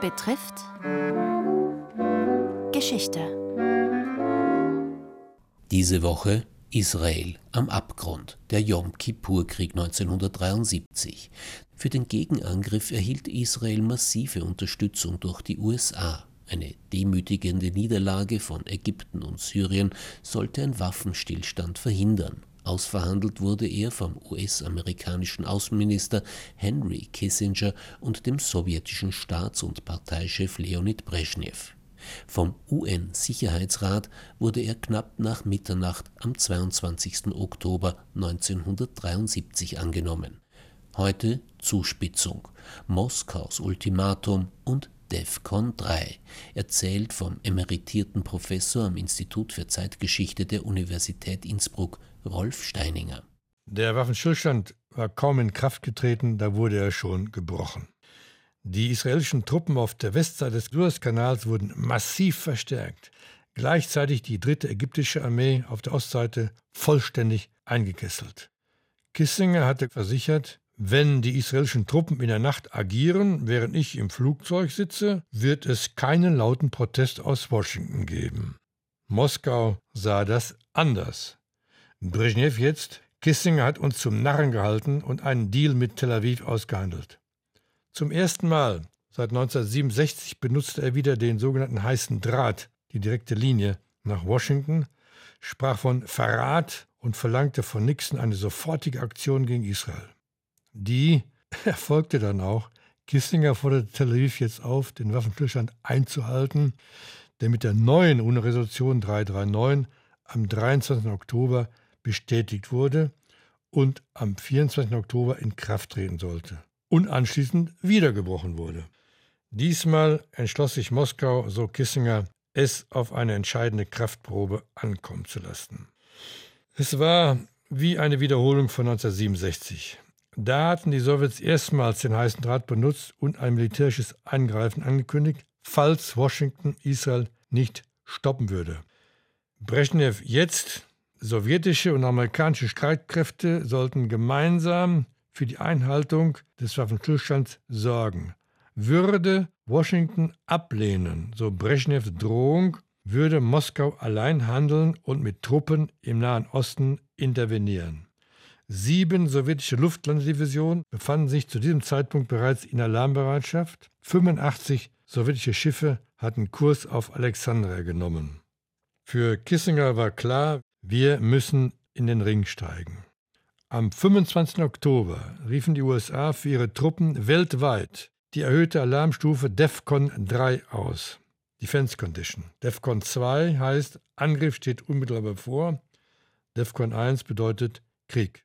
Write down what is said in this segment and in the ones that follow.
betrifft Geschichte. Diese Woche Israel am Abgrund, der Yom Kippur-Krieg 1973. Für den Gegenangriff erhielt Israel massive Unterstützung durch die USA. Eine demütigende Niederlage von Ägypten und Syrien sollte einen Waffenstillstand verhindern. Ausverhandelt wurde er vom US-amerikanischen Außenminister Henry Kissinger und dem sowjetischen Staats- und Parteichef Leonid Brezhnev. Vom UN-Sicherheitsrat wurde er knapp nach Mitternacht am 22. Oktober 1973 angenommen. Heute Zuspitzung, Moskaus Ultimatum und DEFCON 3, erzählt vom emeritierten Professor am Institut für Zeitgeschichte der Universität Innsbruck, Rolf Steininger. Der Waffenstillstand war kaum in Kraft getreten, da wurde er schon gebrochen. Die israelischen Truppen auf der Westseite des Suezkanals wurden massiv verstärkt. Gleichzeitig die dritte ägyptische Armee auf der Ostseite vollständig eingekesselt. Kissinger hatte versichert, wenn die israelischen Truppen in der Nacht agieren, während ich im Flugzeug sitze, wird es keinen lauten Protest aus Washington geben. Moskau sah das anders. Brezhnev jetzt, Kissinger hat uns zum Narren gehalten und einen Deal mit Tel Aviv ausgehandelt. Zum ersten Mal seit 1967 benutzte er wieder den sogenannten heißen Draht, die direkte Linie nach Washington, sprach von Verrat und verlangte von Nixon eine sofortige Aktion gegen Israel. Die erfolgte dann auch. Kissinger forderte Tel Aviv jetzt auf, den Waffenstillstand einzuhalten, der mit der neuen UNO-Resolution 339 am 23. Oktober bestätigt wurde und am 24. Oktober in Kraft treten sollte und anschließend wiedergebrochen wurde. Diesmal entschloss sich Moskau, so Kissinger, es auf eine entscheidende Kraftprobe ankommen zu lassen. Es war wie eine Wiederholung von 1967. Da hatten die Sowjets erstmals den heißen Draht benutzt und ein militärisches Eingreifen angekündigt, falls Washington Israel nicht stoppen würde. Brezhnev jetzt, sowjetische und amerikanische Streitkräfte sollten gemeinsam für die Einhaltung des Waffenstillstands sorgen. Würde Washington ablehnen, so Brezhnevs Drohung, würde Moskau allein handeln und mit Truppen im Nahen Osten intervenieren. Sieben sowjetische Luftlandedivisionen befanden sich zu diesem Zeitpunkt bereits in Alarmbereitschaft. 85 sowjetische Schiffe hatten Kurs auf Alexandria genommen. Für Kissinger war klar, wir müssen in den Ring steigen. Am 25. Oktober riefen die USA für ihre Truppen weltweit die erhöhte Alarmstufe DEFCON 3 aus. Defense Condition. DEFCON 2 heißt, Angriff steht unmittelbar bevor. DEFCON 1 bedeutet Krieg.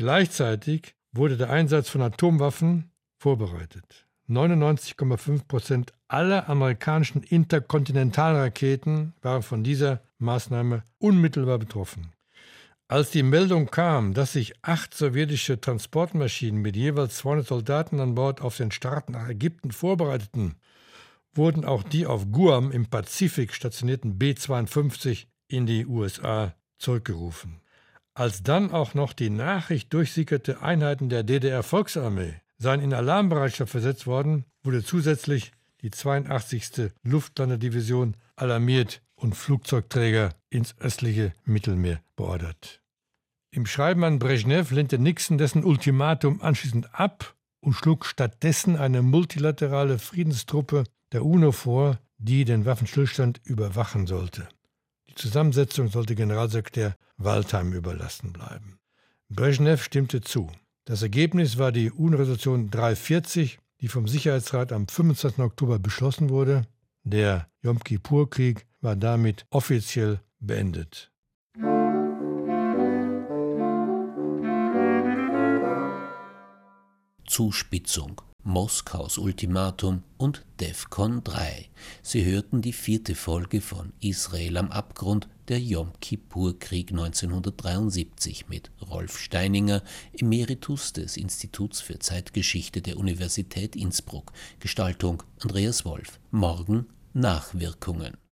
Gleichzeitig wurde der Einsatz von Atomwaffen vorbereitet. 99,5 Prozent aller amerikanischen Interkontinentalraketen waren von dieser Maßnahme unmittelbar betroffen. Als die Meldung kam, dass sich acht sowjetische Transportmaschinen mit jeweils 200 Soldaten an Bord auf den Start nach Ägypten vorbereiteten, wurden auch die auf Guam im Pazifik stationierten B-52 in die USA zurückgerufen. Als dann auch noch die Nachricht durchsickerte, Einheiten der DDR-Volksarmee seien in Alarmbereitschaft versetzt worden, wurde zusätzlich die 82. Luftlandedivision alarmiert und Flugzeugträger ins östliche Mittelmeer beordert. Im Schreiben an Brezhnev lehnte Nixon dessen Ultimatum anschließend ab und schlug stattdessen eine multilaterale Friedenstruppe der UNO vor, die den Waffenstillstand überwachen sollte. Die Zusammensetzung sollte Generalsekretär Waldheim überlassen bleiben. Brezhnev stimmte zu. Das Ergebnis war die UNO-Resolution 340, die vom Sicherheitsrat am 25. Oktober beschlossen wurde. Der Yom Kippur-Krieg war damit offiziell beendet. Zuspitzung, Moskaus Ultimatum und DEFCON 3. Sie hörten die vierte Folge von Israel am Abgrund, der Yom Kippur-Krieg 1973 mit Rolf Steininger, Emeritus des Instituts für Zeitgeschichte der Universität Innsbruck. Gestaltung Andreas Wolf. Morgen Nachwirkungen.